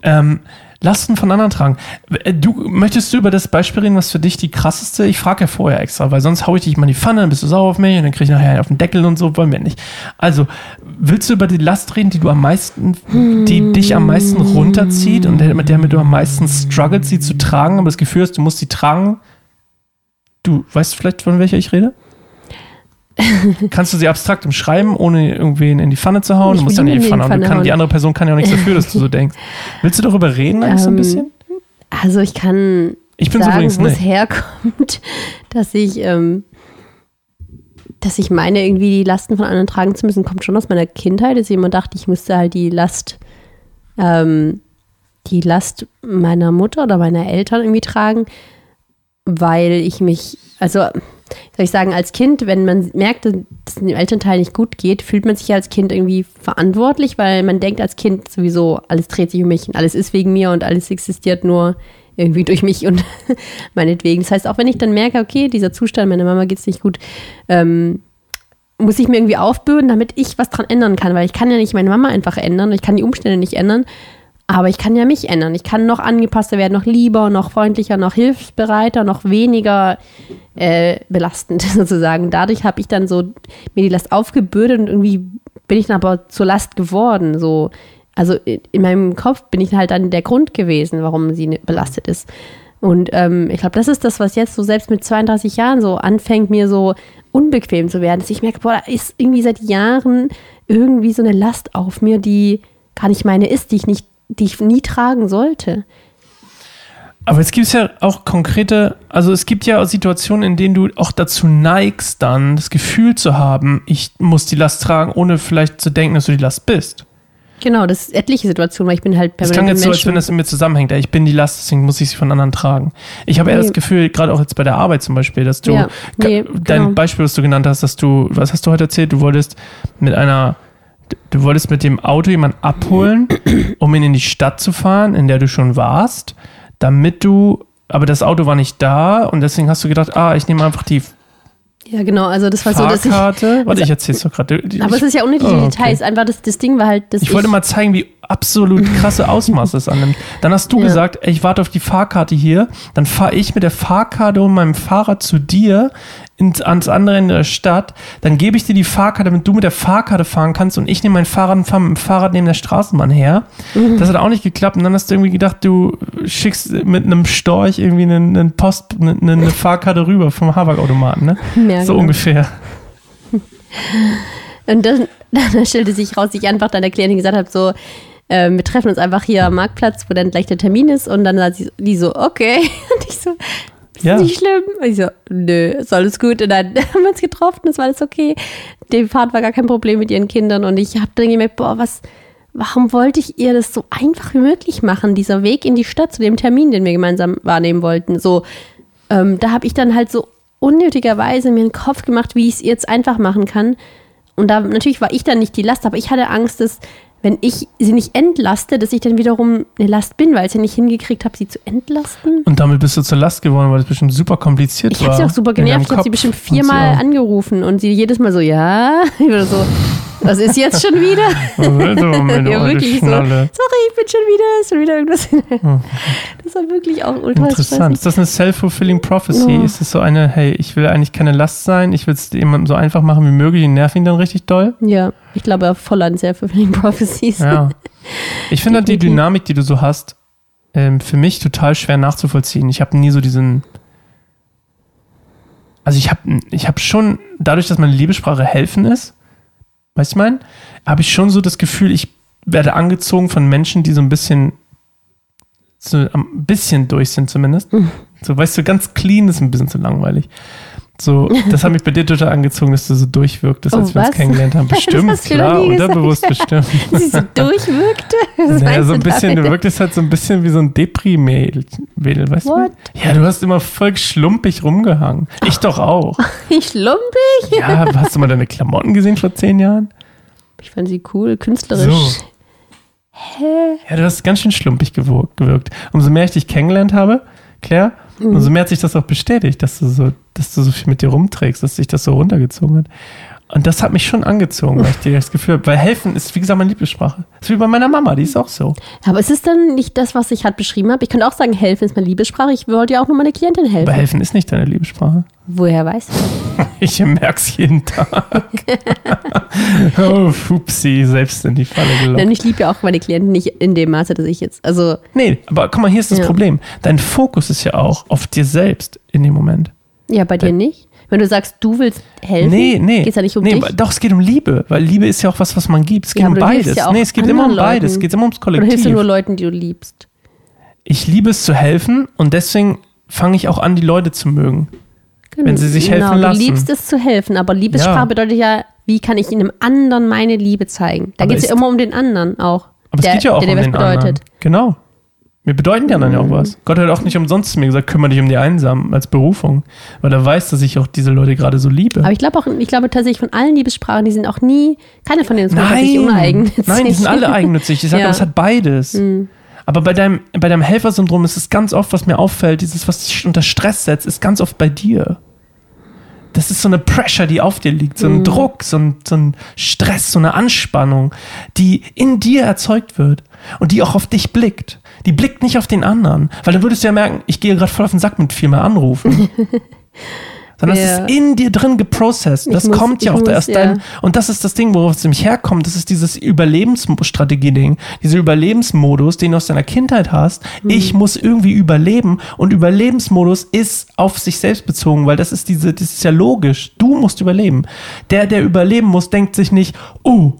Ähm, Lasten von anderen tragen. Äh, Du, möchtest du über das Beispiel reden, was für dich die krasseste? Ich frage ja vorher extra, weil sonst hau ich dich mal in die Pfanne, dann bist du sauer auf mich und dann kriege ich nachher einen auf den Deckel und so, wollen wir nicht. Also, willst du über die Last reden, die du am meisten, die dich am meisten runterzieht und der- mit der mit du am meisten struggles, sie zu tragen, aber das Gefühl hast, du musst sie tragen? Du weißt vielleicht, von welcher ich rede? Kannst du sie abstrakt umschreiben, ohne irgendwen in die Pfanne zu hauen? Ich du musst ja nicht in die niemanden Pfanne hauen. kann, Pfanne die andere Person kann ja auch nichts dafür, dass du so denkst. Willst du darüber reden eigentlich so ein Ähm, bisschen? Also, ich kann Ich bin so sagen, übrigens wo es herkommt, dass ich, ähm, dass ich meine, irgendwie die Lasten von anderen tragen zu müssen, kommt schon aus meiner Kindheit, dass ich immer dachte, ich müsste halt die Last, ähm, die Last meiner Mutter oder meiner Eltern irgendwie tragen, weil ich mich, also soll ich sagen, als Kind, wenn man merkt, dass es dem Elternteil nicht gut geht, fühlt man sich ja als Kind irgendwie verantwortlich, weil man denkt als Kind sowieso, alles dreht sich um mich und alles ist wegen mir und alles existiert nur irgendwie durch mich und meinetwegen. Das heißt, auch wenn ich dann merke, okay, dieser Zustand, meiner Mama geht es nicht gut, ähm, muss ich mir irgendwie aufbürden, damit ich was dran ändern kann, weil ich kann ja nicht meine Mama einfach ändern, ich kann die Umstände nicht ändern, aber ich kann ja mich ändern. Ich kann noch angepasster werden, noch lieber, noch freundlicher, noch hilfsbereiter, noch weniger äh, belastend sozusagen. Dadurch habe ich dann so mir die Last aufgebürdet und irgendwie bin ich dann aber zur Last geworden. So, also in in meinem Kopf bin ich halt dann der Grund gewesen, warum sie ne- belastet ist. Und ähm, ich glaube, das ist das, was jetzt so selbst mit 32 Jahren so anfängt, mir so unbequem zu werden. Dass ich merke, boah, da ist irgendwie seit Jahren irgendwie so eine Last auf mir, die gar nicht meine ist, die ich nicht, die ich nie tragen sollte. Aber es gibt ja auch konkrete, also es gibt ja Situationen, in denen du auch dazu neigst, dann das Gefühl zu haben, ich muss die Last tragen, ohne vielleicht zu denken, dass du die Last bist. Genau, das ist etliche Situationen, weil ich bin halt Das permanent klang mit jetzt so, als Menschen- wenn das in mir zusammenhängt. Ich bin die Last, deswegen muss ich sie von anderen tragen. Ich habe eher Nee. das Gefühl, gerade auch jetzt bei der Arbeit zum Beispiel, dass du, Ja, nee, dein genau. Beispiel, was du genannt hast, dass du, was hast du heute erzählt? Du wolltest mit einer, du wolltest mit dem Auto jemanden abholen, um ihn in die Stadt zu fahren, in der du schon warst, damit du, aber das Auto war nicht da und deswegen hast du gedacht, ah, ich nehme einfach die Ja, genau, also das war so, dass ich. Fahrkarte. Warte, ich erzähl's doch gerade. Die- Aber es ist ja unnötige Oh, okay. Details. Einfach das, das Ding war halt, dass Ich wollte mal zeigen, wie absolut krasse Ausmaße es annimmt. Dann hast du Ja. gesagt, ey, ich warte auf die Fahrkarte hier. Dann fahre ich mit der Fahrkarte und meinem Fahrrad zu dir ins, ans andere Ende der Stadt. Dann gebe ich dir die Fahrkarte, damit du mit der Fahrkarte fahren kannst und ich nehme mein Fahrrad und fahre mit dem Fahrrad neben der Straßenbahn her. Mhm. Das hat auch nicht geklappt. Und dann hast du irgendwie gedacht, du schickst mit einem Storch irgendwie einen, einen Post, eine, eine Fahrkarte rüber vom Habak-Automaten, ne? Ja, so genau. ungefähr. Und dann, dann stellte sich raus, dass ich einfach dann der Klientin gesagt habe, so, äh, wir treffen uns einfach hier am Marktplatz, wo dann gleich der Termin ist. Und dann sagt sie, die so, okay. Und ich so, ist Ja. nicht schlimm? Und ich so, nö, ist alles gut. Und dann haben wir uns getroffen, es war alles okay. Die Fahrt war gar kein Problem mit ihren Kindern. Und ich habe dann gemerkt, boah, was, warum wollte ich ihr das so einfach wie möglich machen? Dieser Weg in die Stadt zu dem Termin, den wir gemeinsam wahrnehmen wollten. So, ähm, da habe ich dann halt so unnötigerweise mir einen Kopf gemacht, wie ich es jetzt einfach machen kann. und da natürlich war ich dann nicht die Last, aber ich hatte Angst, dass wenn ich sie nicht entlaste, dass ich dann wiederum eine Last bin, weil ich ja nicht hingekriegt habe, sie zu entlasten. Und damit bist du zur Last geworden, weil das bestimmt super kompliziert Ich war. habe sie auch super genervt. Ich habe sie bestimmt und viermal auch. angerufen und sie jedes Mal so, ja, oder so, was ist jetzt schon wieder? Meine Ja, wirklich so. Schnalle? Sorry, ich bin schon wieder, ist schon wieder irgendwas. Das war wirklich auch ultra Interessant. Ist das eine self-fulfilling prophecy? Oh. Ist es so eine, hey, ich will eigentlich keine Last sein, ich will es jemandem so einfach machen wie möglich, ich nerv ihn dann richtig doll? Ja, ich glaube voll an Self-Fulfilling Prophecies. Ja. Ich finde die. Dynamik, die du so hast, ähm, für mich total schwer nachzuvollziehen. Ich habe nie so diesen. Also ich habe ich hab schon, dadurch, dass meine Liebessprache helfen ist, weißt du, ich mein, habe ich schon so das Gefühl, ich werde angezogen von Menschen, die so ein bisschen, so ein bisschen durch sind zumindest. Mhm. So, weißt du, ganz clean ist ein bisschen zu langweilig. So, das hat mich bei dir total angezogen, dass du so durchwirktest, als Oh, wir uns was? kennengelernt haben. Das Bestimmt, du noch klar, unterbewusst bestimmt. Sie so durchwirkte. Was Naja, so ein du bisschen, du damit? wirktest halt so ein bisschen wie so ein Depri-Mädel, Mädel, weißt What? du? Ja, du hast immer voll schlumpig rumgehangen. Ich doch auch. Ich schlumpig. Ja, hast du mal deine Klamotten gesehen vor zehn Jahren? Ich fand sie cool, künstlerisch. So. Ja, du hast ganz schön schlumpig gewirkt. Umso mehr ich dich kennengelernt habe, Claire, Mhm. umso mehr hat sich das auch bestätigt, dass du so, dass du so viel mit dir rumträgst, dass sich das so runtergezogen hat. Und das hat mich schon angezogen, weil ich dir das Gefühl habe, weil helfen ist, wie gesagt, meine Lieblingssprache. Das ist wie bei meiner Mama, die ist auch so. Aber ist es dann nicht das, was ich halt beschrieben habe? Ich könnte auch sagen, helfen ist meine Liebessprache. Ich wollte ja auch nur meine Klientin helfen. Aber helfen ist nicht deine Lieblingssprache. Woher weißt du? Ich merk's jeden Tag. oh, Fupsi, selbst in die Falle gelockt. Denn ich liebe ja auch meine Klienten nicht in dem Maße, dass ich jetzt, also Nee, aber guck mal, hier ist das Ja. Problem. Dein Fokus ist ja auch auf dir selbst in dem Moment. ja, bei dir nicht. Wenn du sagst, du willst helfen, Nee, nee. geht es ja nicht um nee, dich. Doch, es geht um Liebe, weil Liebe ist ja auch was, was man gibt. Es geht Ja, um beides. ja nee, es geht immer um anderen beides. Es Leuten. geht immer ums Oder hilfst Kollektiv. du nur Leuten, die du liebst? ich liebe es zu helfen und deswegen fange ich auch an, die Leute zu mögen. Wenn sie sich helfen genau, lassen. Du liebst es zu helfen, aber Liebessprache Ja. bedeutet ja, wie kann ich einem anderen meine Liebe zeigen? Da geht es ja immer um den anderen auch. Aber der, es geht ja auch der um dir was den bedeutet. anderen. Genau. Wir bedeuten die anderen ja auch was. Gott hat auch nicht umsonst zu mir gesagt, kümmere dich um die Einsamen als Berufung. Weil er weiß, dass ich auch diese Leute gerade so liebe. Aber ich glaube auch, ich glaube tatsächlich von allen Liebessprachen, die sind auch nie, keine von denen ist grundsätzlich uneigennützig. Nein, die sind alle eigennützig. Ich sage, Ja. es hat beides. Aber bei deinem, bei deinem Helfersyndrom ist es ganz oft, was mir auffällt, dieses, was dich unter Stress setzt, ist ganz oft bei dir. Das ist so eine Pressure, die auf dir liegt, so Mhm. ein Druck, so ein, so ein Stress, so eine Anspannung, die in dir erzeugt wird und die auch auf dich blickt. Die blickt nicht auf den anderen, weil dann würdest du ja merken, ich gehe gerade voll auf den Sack mit viel mehr Anrufen. Sondern es Ja. ist in dir drin geprocessed. Das muss- kommt ja auch muss, erst ja. dein, und das ist das Ding, worauf es nämlich herkommt. Das ist dieses Überlebensstrategie-Ding, dieser Überlebensmodus, den du aus deiner Kindheit hast. Mhm. Ich muss irgendwie überleben und Überlebensmodus ist auf sich selbst bezogen, weil das ist diese, das ist ja logisch. Du musst überleben. Der, der überleben muss, denkt sich nicht, oh,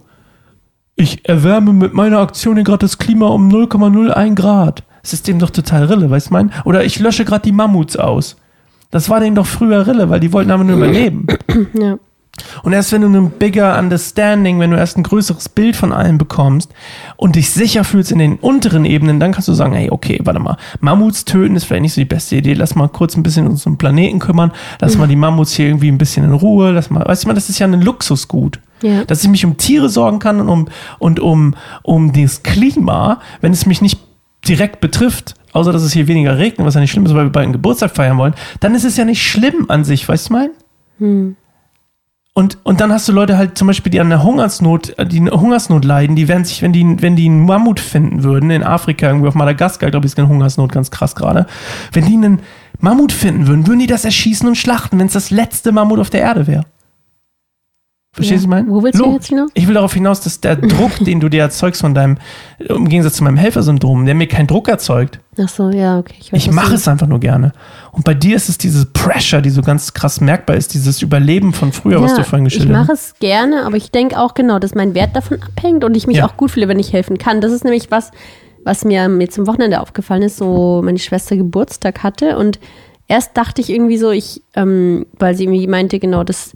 ich erwärme mit meiner Aktion hier gerade das Klima um 0,01 Grad. Das ist dem doch total Rille, weißt du mein? Oder ich lösche gerade die Mammuts aus. Das war denen doch früher Rille, weil die wollten aber nur überleben. Ja. Und erst wenn du ein bigger understanding, wenn du erst ein größeres Bild von allem bekommst und dich sicher fühlst in den unteren Ebenen, dann kannst du sagen, hey, okay, warte mal, Mammuts töten ist vielleicht nicht so die beste Idee, lass mal kurz ein bisschen uns um den Planeten kümmern, lass mal die Mammuts hier irgendwie ein bisschen in Ruhe, lass mal, weißt du mal, das ist ja ein Luxusgut. Ja. Dass ich mich um Tiere sorgen kann und um, und um, um das Klima, wenn es mich nicht direkt betrifft, außer dass es hier weniger regnet, was ja nicht schlimm ist, weil wir bald einen Geburtstag feiern wollen, dann ist es ja nicht schlimm an sich, weißt du mein? Und, und dann hast du Leute halt zum Beispiel, die an der Hungersnot, die Hungersnot leiden, die werden sich, wenn die, wenn die einen Mammut finden würden, in Afrika, irgendwie auf Madagaskar, glaube ich, ist eine Hungersnot ganz krass gerade, wenn die einen Mammut finden würden, würden die das erschießen und schlachten, wenn es das letzte Mammut auf der Erde wäre. Verstehst du, Ja. ich mein? Wo willst du jetzt hinaus? Ich will darauf hinaus, dass der Druck, den du dir erzeugst von deinem, im Gegensatz zu meinem Helfersyndrom, der mir keinen Druck erzeugt. Ach so, ja, okay. Ich was mache du- es einfach nur gerne. Und bei dir ist es dieses Pressure, die so ganz krass merkbar ist, dieses Überleben von früher, was du vorhin ich geschildert mache hast. es gerne, aber ich denke auch genau, dass mein Wert davon abhängt und ich mich Ja. auch gut fühle, wenn ich helfen kann. Das ist nämlich was, was mir jetzt zum Wochenende aufgefallen ist, so meine Schwester Geburtstag hatte und erst dachte ich irgendwie so, ich, ähm, weil sie irgendwie meinte, genau, dass,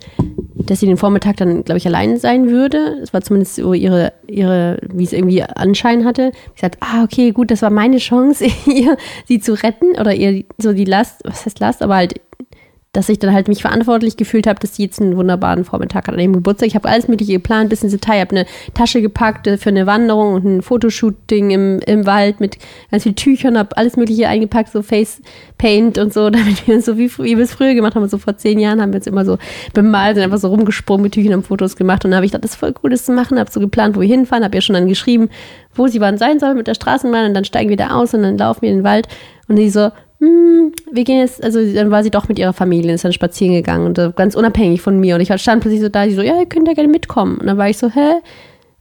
dass sie den Vormittag dann, glaube ich, allein sein würde. Das war zumindest so ihre, ihre, wie es irgendwie Anschein hatte. Ich sagte, ah, okay, gut, das war meine Chance, ihr, sie zu retten oder ihr so die Last, was heißt Last, aber halt dass ich dann halt mich verantwortlich gefühlt habe, dass sie jetzt einen wunderbaren Vormittag hat an dem Geburtstag. Ich habe alles Mögliche geplant, bis ins Detail. Ich habe eine Tasche gepackt äh, für eine Wanderung und ein Fotoshooting im, im Wald mit ganz vielen Tüchern, habe alles Mögliche eingepackt, so Face Paint und so, damit wir so wie, wie wir es früher gemacht haben. So vor zehn Jahren haben wir jetzt immer so bemalt und einfach so rumgesprungen mit Tüchern und Fotos gemacht. Und dann habe ich gedacht, das ist voll cool, das zu machen. Habe so geplant, wo wir hinfahren, habe ja schon dann geschrieben, wo sie wann sein soll mit der Straßenbahn und dann steigen wir da aus und dann laufen wir in den Wald. Und die so, wir gehen jetzt, also dann war sie doch mit ihrer Familie, ist dann spazieren gegangen und äh, ganz unabhängig von mir. Und ich stand plötzlich so da, die so, ja, ihr könnt ja gerne mitkommen. Und dann war ich so, hä?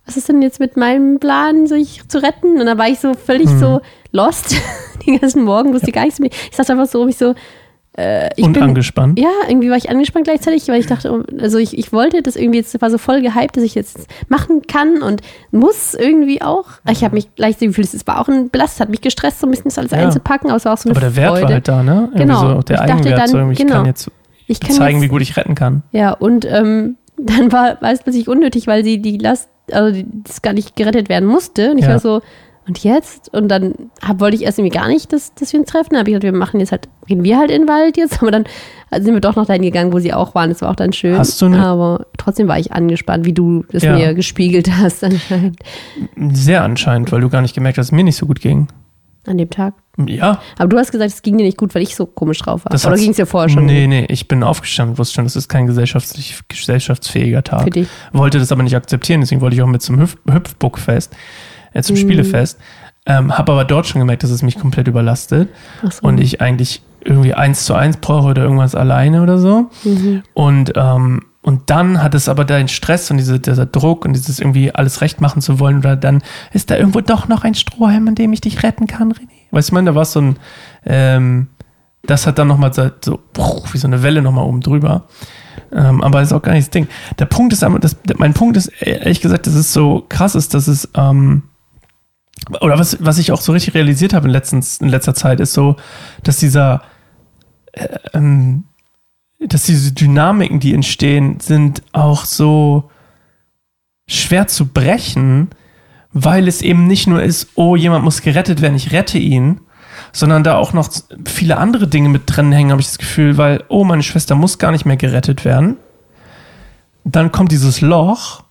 Was ist denn jetzt mit meinem Plan, sich zu retten? Und dann war ich so völlig Mhm. so lost den ganzen Morgen, wusste gar nichts mehr. Ich saß einfach so, mich so, äh, ich Und bin, angespannt. ja, irgendwie war ich angespannt gleichzeitig, weil ich dachte, also ich, ich wollte das irgendwie jetzt, war so voll gehypt, dass ich jetzt machen kann und muss irgendwie auch. Ich habe mich gleichzeitig gefühlt, es war auch ein Belast, hat mich gestresst, so ein bisschen das alles Ja. einzupacken, aber es war auch so eine Aber der Wert Freude. war halt da, ne? Irgendwie Genau. So, der Ich dachte Eigenwert, dann, so ich genau. kann jetzt ich kann zeigen, jetzt, wie gut ich retten kann. Ja, und ähm, dann war, war es plötzlich unnötig, weil sie die Last, also die, das gar nicht gerettet werden musste. Und ich Ja. war so, und jetzt? Und dann hab, wollte ich erst irgendwie gar nicht, dass, dass wir uns treffen. Da habe ich gesagt, wir machen jetzt halt, gehen wir halt in den Wald jetzt. Aber dann also sind wir doch noch dahin gegangen, wo sie auch waren. Das war auch dann schön. Hast du eine- Aber trotzdem war ich angespannt, wie du das Ja. mir gespiegelt hast anscheinend Sehr anscheinend, weil du gar nicht gemerkt hast, dass es mir nicht so gut ging. an dem Tag. Ja, Aber du hast gesagt, es ging dir nicht gut, weil ich so komisch drauf war. Das Oder ging es dir vorher schon Nee, nee, ich bin aufgestanden, wusste schon, das ist kein gesellschaftlich, gesellschaftsfähiger Tag. für dich? Wollte das aber nicht akzeptieren, deswegen wollte ich auch mit zum Hüpf Hüpfburgfest, äh, zum Mhm. Spielefest. Ähm, habe aber dort schon gemerkt, dass es mich komplett überlastet so. und ich eigentlich irgendwie eins zu eins brauche oder irgendwas alleine oder so. Mhm. Und, ähm, und dann hat es aber deinen Stress und diese, dieser Druck und dieses irgendwie alles recht machen zu wollen oder dann ist da irgendwo doch noch ein Strohhalm, an dem ich dich retten kann, René. Weißt du, ich meine, da war so ein, ähm, das hat dann nochmal so, so wie so eine Welle nochmal oben drüber. Ähm, aber ist auch gar nicht das Ding. Der Punkt ist, aber, das, mein Punkt ist, ehrlich gesagt, dass es so krass ist, dass es, ähm, oder was, was ich auch so richtig realisiert habe in, letztens, in letzter Zeit, ist so, dass dieser, äh, ähm, dass diese Dynamiken, die entstehen, sind auch so schwer zu brechen, weil es eben nicht nur ist, oh, jemand muss gerettet werden, ich rette ihn, sondern da auch noch viele andere Dinge mit drin hängen, habe ich das Gefühl, weil, oh, meine Schwester muss gar nicht mehr gerettet werden. Dann kommt dieses Loch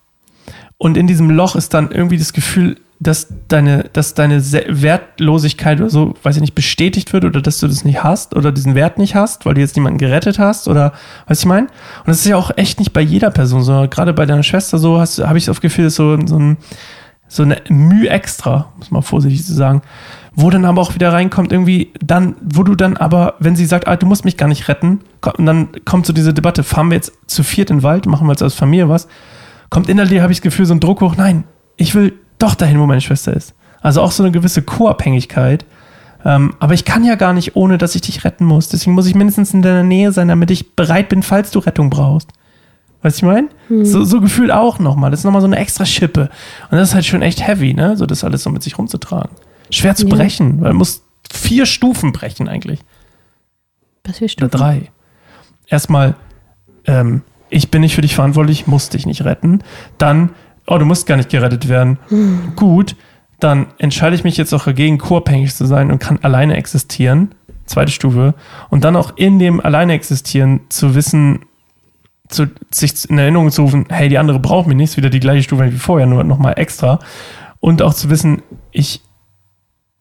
und in diesem Loch ist dann irgendwie das Gefühl, dass deine, dass deine Wertlosigkeit oder so, weiß ich nicht, bestätigt wird oder dass du das nicht hast oder diesen Wert nicht hast, weil du jetzt niemanden gerettet hast oder, was ich meine? Und das ist ja auch echt nicht bei jeder Person, sondern gerade bei deiner Schwester so hast, habe ich das Gefühl, so, so, ein, so eine Mühe extra, muss man vorsichtig zu sagen, wo dann aber auch wieder reinkommt, irgendwie dann, wo du dann aber, wenn sie sagt, ah, du musst mich gar nicht retten, und dann kommt so diese Debatte, fahren wir jetzt zu viert in den Wald, machen wir jetzt als Familie was, kommt innerlich, habe ich das Gefühl, so ein Druck hoch, nein, ich will doch dahin, wo meine Schwester ist. Also auch so eine gewisse Co-Abhängigkeit. Ähm, aber ich kann ja gar nicht, ohne dass ich dich retten muss. Deswegen muss ich mindestens in deiner Nähe sein, damit ich bereit bin, falls du Rettung brauchst. Weißt du, ich meine? So, so gefühlt auch nochmal. Das ist nochmal so eine extra Schippe. Und das ist halt schon echt heavy, ne? So das alles so mit sich rumzutragen. Schwer zu Ja. brechen, weil man muss vier Stufen brechen eigentlich. Was für Oder Stufen? drei. Erstmal, ähm, ich bin nicht für dich verantwortlich, muss dich nicht retten. Dann, oh, du musst gar nicht gerettet werden. Gut, dann entscheide ich mich jetzt auch dagegen, co-abhängig zu sein und kann alleine existieren. Zweite Stufe. Und dann auch in dem alleine existieren zu wissen, zu, sich in Erinnerung zu rufen, hey, die andere braucht mich nicht, ist wieder die gleiche Stufe wie vorher, nur nochmal extra. Und auch zu wissen, ich,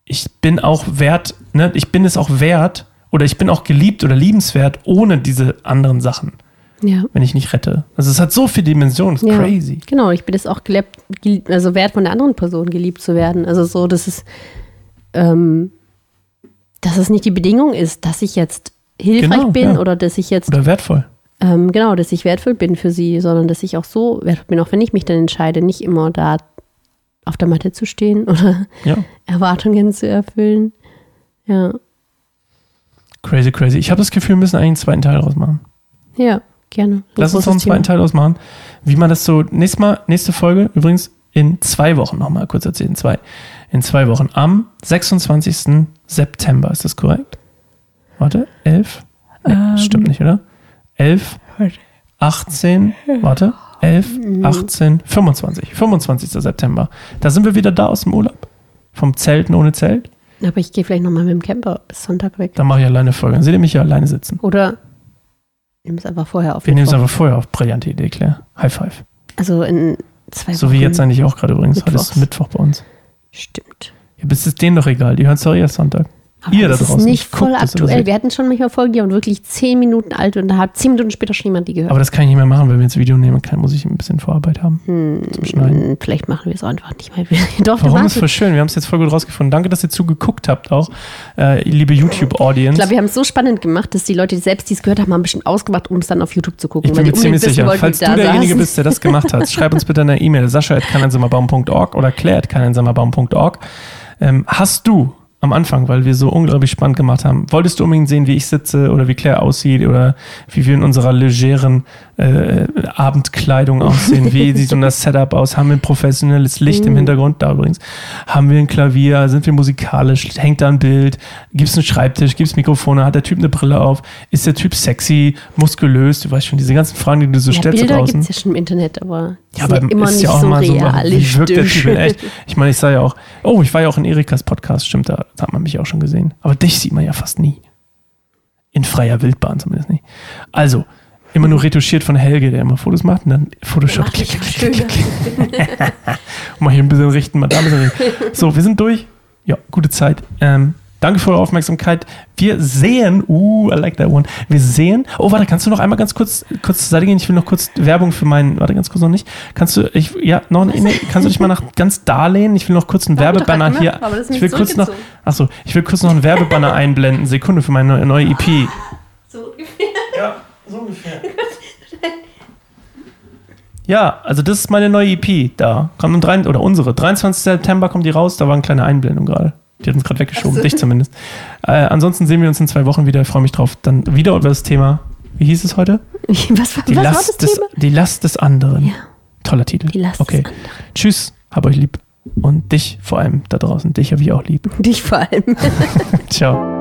ich bin auch wert, ne, ich bin es auch wert oder ich bin auch geliebt oder liebenswert ohne diese anderen Sachen, Ja. wenn ich nicht rette. Also es hat so viele Dimensionen, das ist Ja. crazy. Genau, ich bin es auch gelebt, gel- also wert von der anderen Person geliebt zu werden. Also so, dass es, ähm, dass es nicht die Bedingung ist, dass ich jetzt hilfreich Genau, bin ja. oder dass ich jetzt, Oder wertvoll. ähm, genau, dass ich wertvoll bin für sie, sondern dass ich auch so wertvoll bin, auch wenn ich mich dann entscheide, nicht immer da auf der Matte zu stehen oder. Erwartungen zu erfüllen. Ja, Crazy, crazy. Ich habe das Gefühl, wir müssen eigentlich einen zweiten Teil rausmachen. ja, gerne. Lass uns noch einen zweiten Teil ausmachen. Wie man das so, nächstes Mal, nächste Folge, übrigens in zwei Wochen nochmal kurz erzählen, zwei. In zwei Wochen. Am 26. September, ist das korrekt? Warte, 11? Nee, Ähm. stimmt nicht, oder? 11, 18, warte, 11, 18, 25. 25. September. Da sind wir wieder da aus dem Urlaub. Vom Zelten ohne Zelt. Aber ich gehe vielleicht nochmal mit dem Camper bis Sonntag weg. Da mache ich alleine Folge. Dann seht ihr mich hier alleine sitzen. Oder Nimm es einfach vorher auf. Wir nehmen es einfach vorher auf. Brillante Idee, Claire. High five. Also in zwei So Wochen. wie jetzt eigentlich auch gerade übrigens. Mittwochs. Mittwoch bei uns. Stimmt. Ja, bis ist denen doch egal. Die hören es doch eh erst Sonntag. Aber Ihr da das ist nicht guckt voll oder aktuell. Wir hatten schon manchmal Folgen, die waren wirklich zehn Minuten alt und da hat zehn Minuten später schon jemand die gehört. Aber das kann ich nicht mehr machen, wenn wir jetzt Video nehmen kann, muss ich ein bisschen Vorarbeit haben. zum Schneiden. Hm, Vielleicht machen wir es auch einfach nicht mehr. Doch, Warum ist voll schön? Wir haben es jetzt voll gut rausgefunden. Danke, dass ihr zugeguckt habt auch, äh, liebe Ich YouTube-Audience. glaube, wir haben es so spannend gemacht, dass die Leute, die selbst die es gehört haben, haben bestimmt ausgemacht, um es dann auf YouTube zu gucken. Ich bin mir ziemlich sicher. wollten, Falls du derjenige bist, der das gemacht hat, schreib uns bitte eine E-Mail. Sascha.kanensammerbaum.org oder claire.kanensammerbaum.org. Ähm, hast du am Anfang, weil wir so unglaublich spannend gemacht haben, wolltest du unbedingt sehen, wie ich sitze oder wie Claire aussieht oder wie wir in unserer legeren äh, Abendkleidung aussehen? Wie sieht unser Setup aus? Haben wir ein professionelles Licht im Hintergrund? Da übrigens. Haben wir ein Klavier? Sind wir musikalisch? Hängt da ein Bild? Gibt es einen Schreibtisch? Gibt es Mikrofone? Hat der Typ eine Brille auf? Ist der Typ sexy? Muskulös? Du weißt schon, diese ganzen Fragen, die du so Ja, stellst da Bilder draußen. gibt es ja schon im Internet, aber Ja, aber immer ist nicht ja auch so mal so, wie wirkt der Typ in echt? Ich meine, ich sah ja auch, oh, ich war ja auch in Erikas Podcast, stimmt, da hat man mich auch schon gesehen. Aber dich sieht man ja fast nie. In freier Wildbahn zumindest nicht. Also, immer nur retuschiert von Helge, der immer Fotos macht und dann Photoshop. Mach Klick, klick, klick, klick, klick. Mal hier ein bisschen richten, mal da ein bisschen richten. So, wir sind durch. Ja, gute Zeit. Ähm, danke für eure Aufmerksamkeit. Wir sehen, uh, I like that one. Wir sehen, oh, warte, kannst du noch einmal ganz kurz, kurz zur Seite gehen? Ich will noch kurz Werbung für meinen, warte, ganz kurz noch nicht. Kannst du, ich, ja, noch, eine E-Mail? kannst du dich mal nach ganz da lehnen? Ich will noch kurz einen doch Werbebanner hier. Ich will kurz noch, achso, ich will kurz noch einen Werbebanner einblenden. Sekunde für meine neue, EP. So ungefähr. Ja, so ungefähr. Ja, also das ist meine neue EP da. Kommt am 3, oder unsere. 23. September kommt die raus. Da war eine kleine Einblendung gerade. Die hat uns gerade weggeschoben, Ach so. dich zumindest. Äh, ansonsten sehen wir uns in zwei Wochen wieder. Ich freue mich drauf. Dann wieder über das Thema. Wie hieß es heute? Was, war- Die, was war das Last, des, Thema? die Last des anderen. Ja, Toller Titel. die Last okay. des anderen. Tschüss. Hab euch lieb. Und dich vor allem da draußen. Dich habe ich auch lieb. Dich vor allem. Ciao.